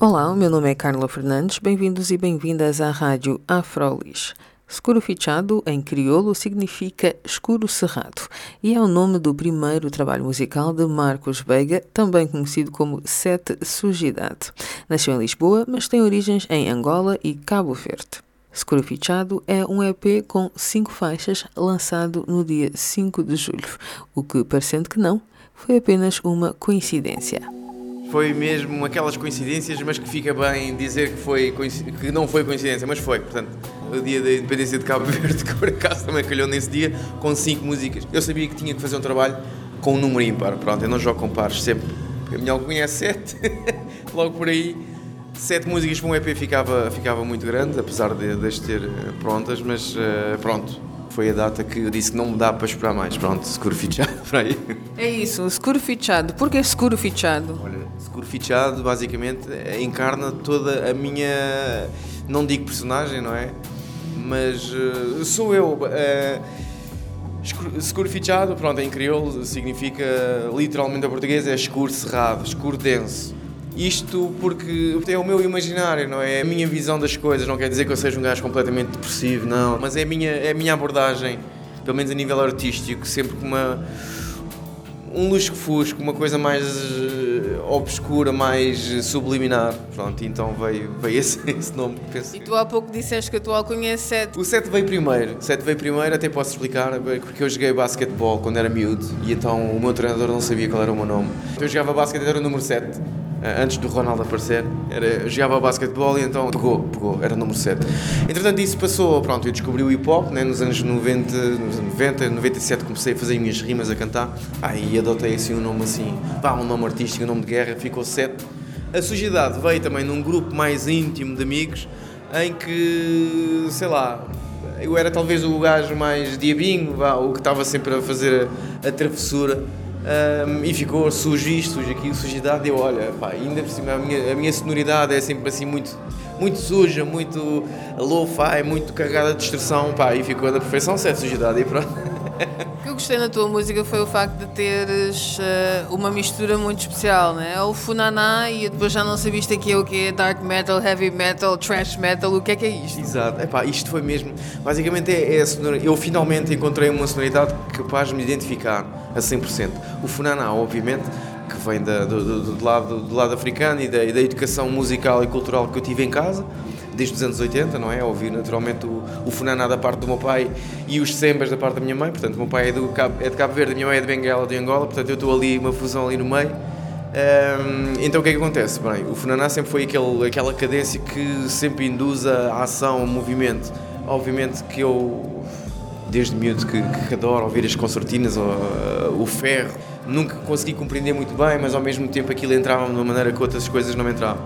Olá, o meu nome é Carla Fernandes. Bem-vindos e bem-vindas à Rádio Afrolis. Escuro fichado em crioulo significa escuro cerrado e é o nome do primeiro trabalho musical de Marcos Veiga, também conhecido como Sete Sujidade. Nasceu em Lisboa, mas tem origens em Angola e Cabo Verde. Escuro Fichado é um EP com cinco faixas lançado no dia 5 de julho, o que, parecendo que não, foi apenas uma coincidência. Foi mesmo aquelas coincidências, mas que fica bem dizer que, foi, que não foi coincidência, mas foi. Portanto, o dia da independência de Cabo Verde, que por acaso também calhou nesse dia, com cinco músicas. Eu sabia que tinha que fazer um trabalho com um número ímpar. Pronto, eu não jogo com pares sempre. A minha alcunha é sete, logo por aí. Sete músicas para um EP ficava, ficava muito grande, apesar de, de as ter eh, prontas, mas uh, pronto, foi a data que eu disse que não me dá para esperar mais. Pronto, seguro fichado para aí. É isso, seguro fichado. Porquê seguro fichado? Olha, seguro fichado basicamente encarna toda a minha, não digo personagem, não é? Mas uh, sou eu. Uh, Escuro fichado, pronto, em crioulo significa literalmente a portuguesa é escuro cerrado, escuro denso. Isto porque é o meu imaginário, não é? é? a minha visão das coisas, não quer dizer que eu seja um gajo completamente depressivo, não. Mas é a minha, é a minha abordagem, pelo menos a nível artístico, sempre com uma. Um lusco-fusco, uma coisa mais uh, obscura, mais subliminar. Pronto, então veio, veio esse, esse nome. Penso e tu há pouco disseste que a tua alcunha é 7. O 7 veio primeiro. O 7 veio primeiro, até posso explicar, porque eu joguei basquetebol quando era miúdo e então o meu treinador não sabia qual era o meu nome. Eu jogava basquete, era o número 7 eh, antes do Ronaldo aparecer, era, jogava basquetebol e então pegou, pegou, era número 7. Entretanto, isso passou, pronto, eu descobri o hip hop, né, nos anos 90, 90, 97 comecei a fazer minhas rimas, a cantar, e adotei assim um nome assim, pá, um nome artístico, um nome de guerra, ficou 7. A Sujidade veio também num grupo mais íntimo de amigos, em que, sei lá, eu era talvez o gajo mais diabinho, o que estava sempre a fazer a, a travessura um, e ficou sujo isto, sujo aquilo, sujidade. Eu, olha, pá, ainda por cima, a minha, a minha sonoridade é sempre assim muito, muito suja, muito low-fi, muito carregada de distorção, pá, e ficou da perfeição, certo, sujidade, e pronto. O que eu gostei na tua música foi o facto de teres uh, uma mistura muito especial, né? É o funaná e depois já não sabiste aqui o que é dark metal, heavy metal, trash metal, o que é que é isto? Exato, Epá, isto foi mesmo, basicamente é, é sonoridade, eu finalmente encontrei uma sonoridade capaz de me identificar a 100%. O funaná, obviamente, que vem da, do, do, do, lado, do lado africano e da, e da educação musical e cultural que eu tive em casa, desde os anos 80, não é? Ouvi naturalmente o, o Funaná da parte do meu pai e os Sembas da parte da minha mãe, portanto, o meu pai é, do Cabo, é de Cabo Verde, a minha mãe é de Benguela, de Angola, portanto, eu estou ali, uma fusão ali no meio. Um, então o que é que acontece? Bem, o Funaná sempre foi aquele, aquela cadência que sempre induz a ação, o movimento. Obviamente que eu, desde miúdo, que, que adoro ouvir as concertinas, o, o ferro, nunca consegui compreender muito bem, mas ao mesmo tempo aquilo entrava de uma maneira que outras coisas não entravam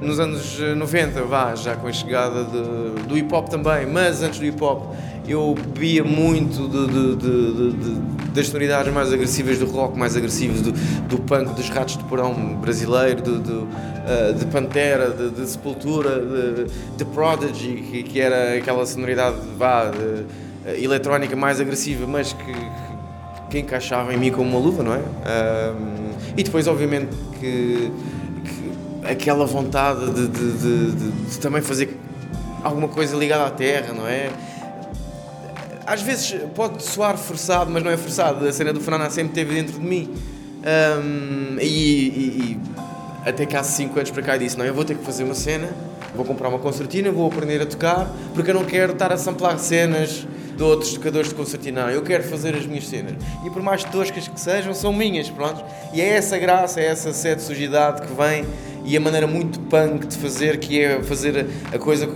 nos anos 90, vá, já com a chegada de, do hip hop também, mas antes do hip hop eu bebia muito de, de, das sonoridades mais agressivas do rock, mais agressivos do, do punk, dos ratos de porão brasileiro, de, de, uh, de Pantera, de, Sepultura, de, Prodigy, que, que, era aquela sonoridade vá, uh, eletrónica mais agressiva, mas que, que, encaixava em mim como uma luva, não é? E depois, obviamente, que aquela vontade de, de, de, de, também fazer alguma coisa ligada à terra, não é? Às vezes pode soar forçado, mas não é forçado. A cena do Fernando sempre teve dentro de mim. Um, e, e, e, até que há 5 anos para cá disse: Não, eu vou ter que fazer uma cena, vou comprar uma concertina, vou aprender a tocar, porque eu não quero estar a samplar cenas de outros tocadores de concertina. Não, eu quero fazer as minhas cenas. E por mais toscas que sejam, são minhas, pronto. E é essa graça, é essa sede sujidade que vem e a maneira muito punk de fazer, que é fazer a coisa,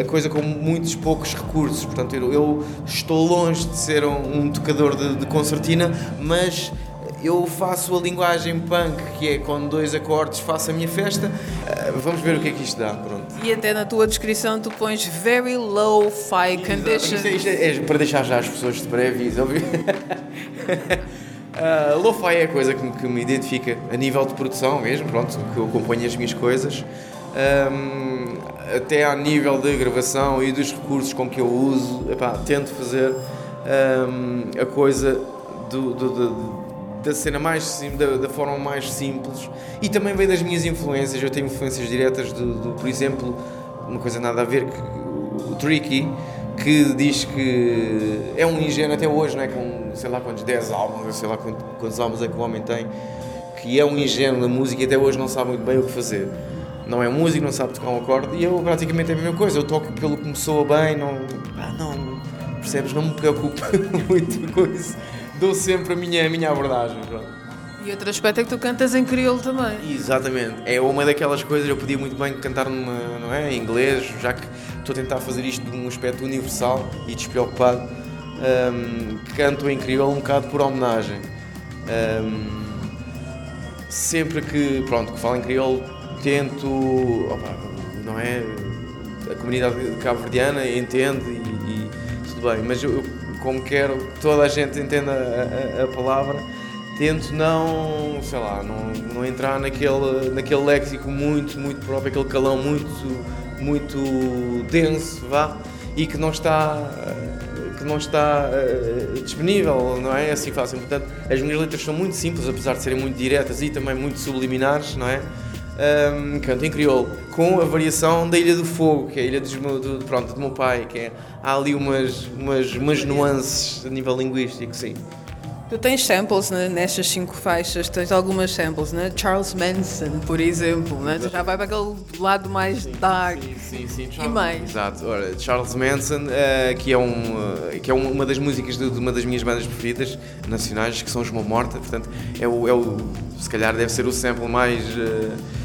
a coisa com muitos poucos recursos. Portanto, eu, eu estou longe de ser um, um tocador de, de, concertina, mas eu faço a linguagem punk, que é com dois acordes faço a minha festa. Uh, vamos ver o que é que isto dá, pronto. E até na tua descrição tu pões very low fi conditions. Isto, é, isto é, é, para deixar já as pessoas de pré-aviso, óbvio. Uh, Lo-fi é a coisa que me, que me, identifica a nível de produção mesmo, pronto, que eu acompanho as minhas coisas, um, até a nível de gravação e dos recursos com que eu uso, epá, tento fazer um, a coisa do, do, do, da cena mais da, da, forma mais simples e também vem das minhas influências. Eu tenho influências diretas do, do por exemplo, uma coisa nada a ver que o Tricky que diz que é um ingênuo até hoje, não é? com sei lá quantos 10 álbuns, sei lá quantos, quantos álbuns é que o homem tem, que é um ingênuo na música e até hoje não sabe muito bem o que fazer. Não é músico, não sabe tocar um acorde e eu praticamente é a mesma coisa. Eu toco pelo que me soa bem, não, ah, não percebes? Não me preocupo muito com isso. Dou sempre a minha, a minha abordagem. Pronto. E outro aspecto é que tu cantas em crioulo também. Exatamente. É uma daquelas coisas, eu podia muito bem cantar numa, não é, em inglês, já que estou a tentar fazer isto de um aspecto universal e despreocupado. Um, canto em crioulo um bocado por homenagem. Um, sempre que, pronto, que falo em crioulo, tento, opa, não é, a comunidade cabo-verdiana entende e, e, tudo bem, mas eu, como quero que toda a gente entenda a, a, palavra, tento não, sei lá, não, não entrar naquele, naquele léxico muito, muito próprio, aquele calão muito, muito denso, vá, e que não está que não está uh, disponível, não é assim fácil. Portanto, as minhas letras são muito simples, apesar de serem muito diretas e também muito subliminares, não é? Um, canto em crioulo, com a variação da Ilha do Fogo, que é a ilha do, do, pronto, do meu pai, que é, há ali umas, umas, umas nuances a nível linguístico, sim. Tu tens samples né, nestas cinco faixas, tens algumas samples, né? Charles Manson, por exemplo, né? Tu já vai para aquele lado mais sim, dark. Sim, sim, sim. Charles, e mais. Exato. Ora, Charles Manson, uh, que é, um, uh, que é uma das músicas de, de, uma das minhas bandas preferidas nacionais, que são os Mão Morta, portanto, é o, é o, se calhar deve ser o sample mais. Uh,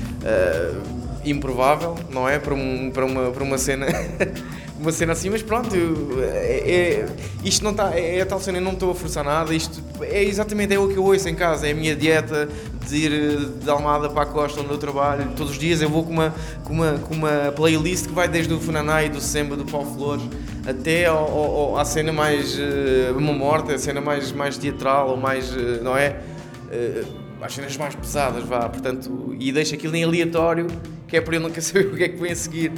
improvável, não é? Para, um, para, uma, para uma cena uma cena assim, mas pronto, é, é, isto não está, é, é tal cena, eu não estou a forçar nada, isto é exatamente é o que eu ouço em casa, é a minha dieta de ir de Almada para a costa onde eu trabalho, todos os dias eu vou com uma, com uma, com uma playlist que vai desde o Funanai, do Semba, do Paulo Flores, até ao, ao, à cena mais uh, uma morte, a cena mais, mais teatral, ou mais, uh, não é? Uh, as cenas mais pesadas, vá, portanto, e deixo aquilo em aleatório, que é para eu nunca saber o que é que vem a seguir.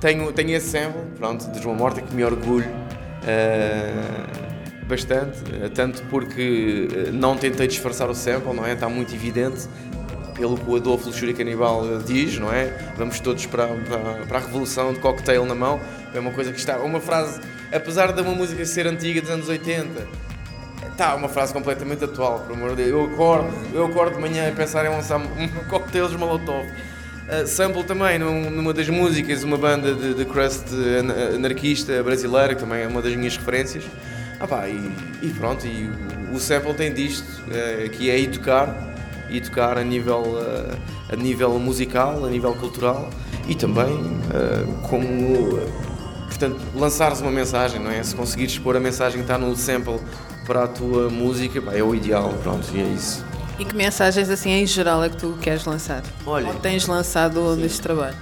Tenho, tenho esse sample, pronto, de João Morta, que me orgulho uh, bastante, uh, tanto porque eh, não tentei disfarçar o sample, não é? Está muito evidente, pelo que o Adolfo Luxúria Canibal diz, não é? Vamos todos para, para, para, a revolução de cocktail na mão. É uma coisa que está. Uma frase, apesar de uma música ser antiga dos anos 80, está uma frase completamente atual, por amor de Deus. Eu acordo, eu acordo de manhã a pensar em lançar um cocktails Molotov. Uh, sample também num, numa das músicas, uma banda de, de crust anarquista brasileira, que também é uma das minhas referências. Ah pá, e, e pronto, e o, o, sample tem disto, uh, que é ir tocar, ir tocar a nível, uh, a nível musical, a nível cultural e também como, portanto, lançares uma mensagem, não é? Se conseguires expor a mensagem que está no sample para a tua música, pá, é o ideal, pronto, e é isso. E que mensagens assim em geral é que tu queres lançar? Olha, Ou tens lançado sim. neste trabalho?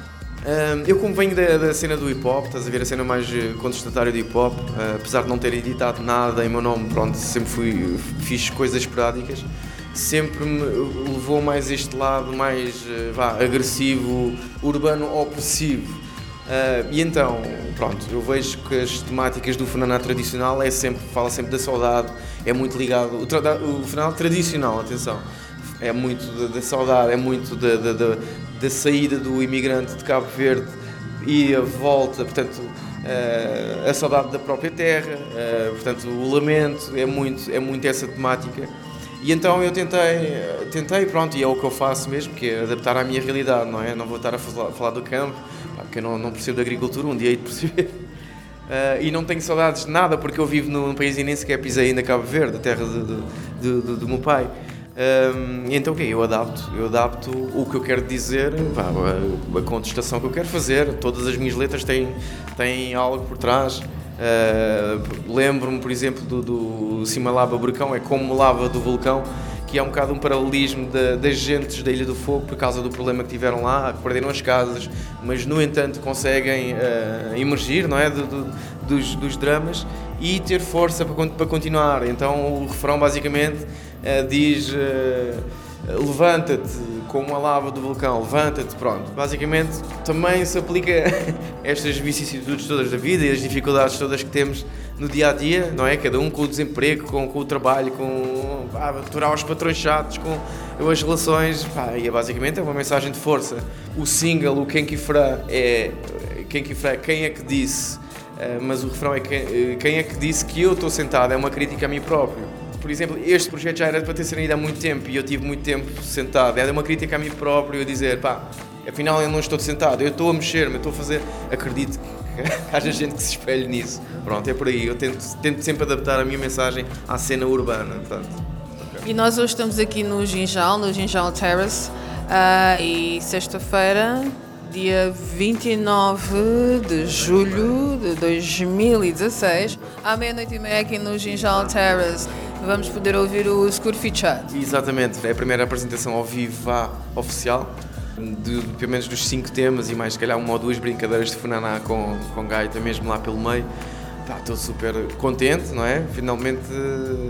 Um, eu como venho da, da, cena do hip hop, estás a ver a cena mais eh, contestatária do hip hop, uh, apesar de não ter editado nada em meu nome, pronto, sempre fui, fiz coisas esporádicas, sempre me levou mais este lado mais uh, vá, agressivo, urbano opressivo. Uh, e então, pronto, eu vejo que as temáticas do Funaná tradicional é sempre, fala sempre da saudade, é muito ligado, o, o Funaná tradicional, atenção, é muito da, da saudade, é muito da, da, da, da, saída do imigrante de Cabo Verde e a volta, portanto, uh, a saudade da própria terra, uh, portanto, o lamento, é muito, é muito essa temática. E então eu tentei, tentei, pronto, e é o que eu faço mesmo, que é adaptar à minha realidade, não é? Não vou estar a falar do campo, que eu não, não percebo de agricultura, um dia hei de perceber. Uh, e não tenho saudades de nada porque eu vivo num país e nem sequer pisei ainda Cabo Verde, a terra do meu pai. Um, então o okay, Eu adapto, eu adapto o que eu quero dizer, a, a, contestação que eu quero fazer. Todas as minhas letras têm, têm algo por trás. Uh, Lembro-me, por exemplo, do, do Cima Lava Burcão, é como lava do vulcão, que é um bocado um paralelismo das gentes da Ilha do Fogo por causa do problema que tiveram lá, que perderam as casas, mas no entanto conseguem uh, emergir não é? Do, do, dos, dos, dramas e ter força para, para continuar. Então o refrão basicamente uh, diz. Uh, levanta-te como a lava do vulcão, levanta-te, pronto. Basicamente também se aplica estas vicissitudes todas da vida e as dificuldades todas que temos no dia a dia, não é? Cada um com o desemprego, com, com o trabalho, com pá, aturar os patrões chatos, com as relações, pá, e é basicamente é uma mensagem de força. O single, o Quem que é Quem que quem é que disse, eh, mas o refrão é eh, quem é que disse que eu estou sentado, é uma crítica a mim próprio por exemplo, este projeto já era para ter saído há muito tempo e eu tive muito tempo sentado. Era uma crítica a mim próprio, eu dizer, pá, afinal eu não estou sentado, eu estou a mexer-me, eu estou a fazer. Acredito que haja gente que se espelhe nisso. Pronto, é por aí. Eu tento, tento sempre adaptar a minha mensagem à cena urbana. Portanto. E nós hoje estamos aqui no Ginjal, no Ginjal Terrace, uh, e sexta-feira dia 29 de julho de 2016, à meia-noite e meia aqui no Ginjal Terrace vamos poder ouvir o Escuro Fichado. Exatamente, é a primeira apresentação ao vivo oficial, de, pelo menos dos cinco temas e mais se calhar uma ou duas brincadeiras de Funaná com, com gaita mesmo lá pelo meio. Estou super contente, não é? Finalmente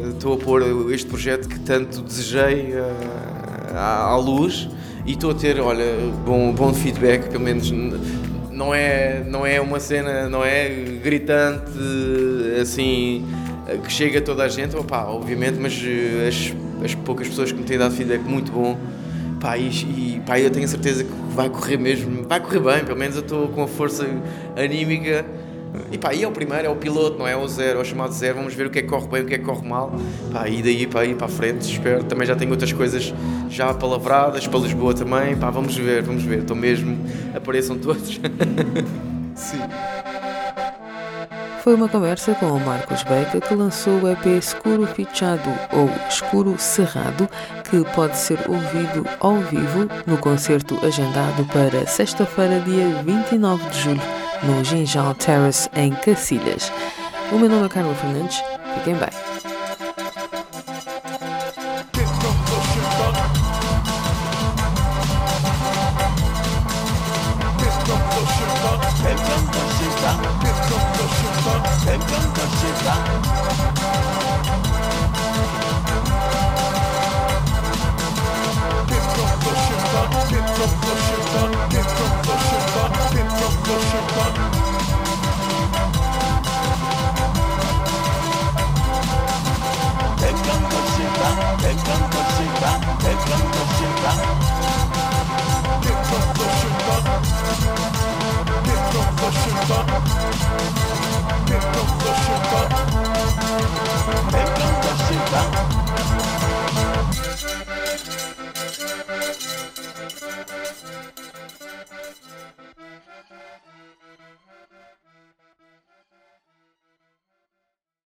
estou a pôr este projeto que tanto desejei uh, à, à luz e estou a ter, olha, bom, bom feedback, pelo menos não é, não é uma cena, não é gritante, assim, que chega a toda a gente, opa, obviamente, mas eh, as, as poucas pessoas que me têm dado feedback muito bom, pá, e, e pá, eu tenho certeza que vai correr mesmo, vai correr bem, pelo menos eu estou com a força anímica. E pá, e é o primeiro, é o piloto, não é o zero, é o chamado zero, vamos ver o que é que corre bem, o que é que corre mal. Pá, e daí para ir para a frente, espero. Também já tenho outras coisas já palavradas, para Lisboa também. Pá, vamos ver, vamos ver. Estou mesmo, apareçam todos. Sim. Foi uma conversa com o Marcos Beca que lançou o EP Escuro Fichado ou Escuro Cerrado, que pode ser ouvido ao vivo no concerto agendado para sexta-feira, dia 29 de julho, no Ginjal Terrace, em Cacilhas. O meu nome é Carla Fernandes. Fiquem bem. Shiva, Big Gun up Shiva, Big Gun shit Shiva.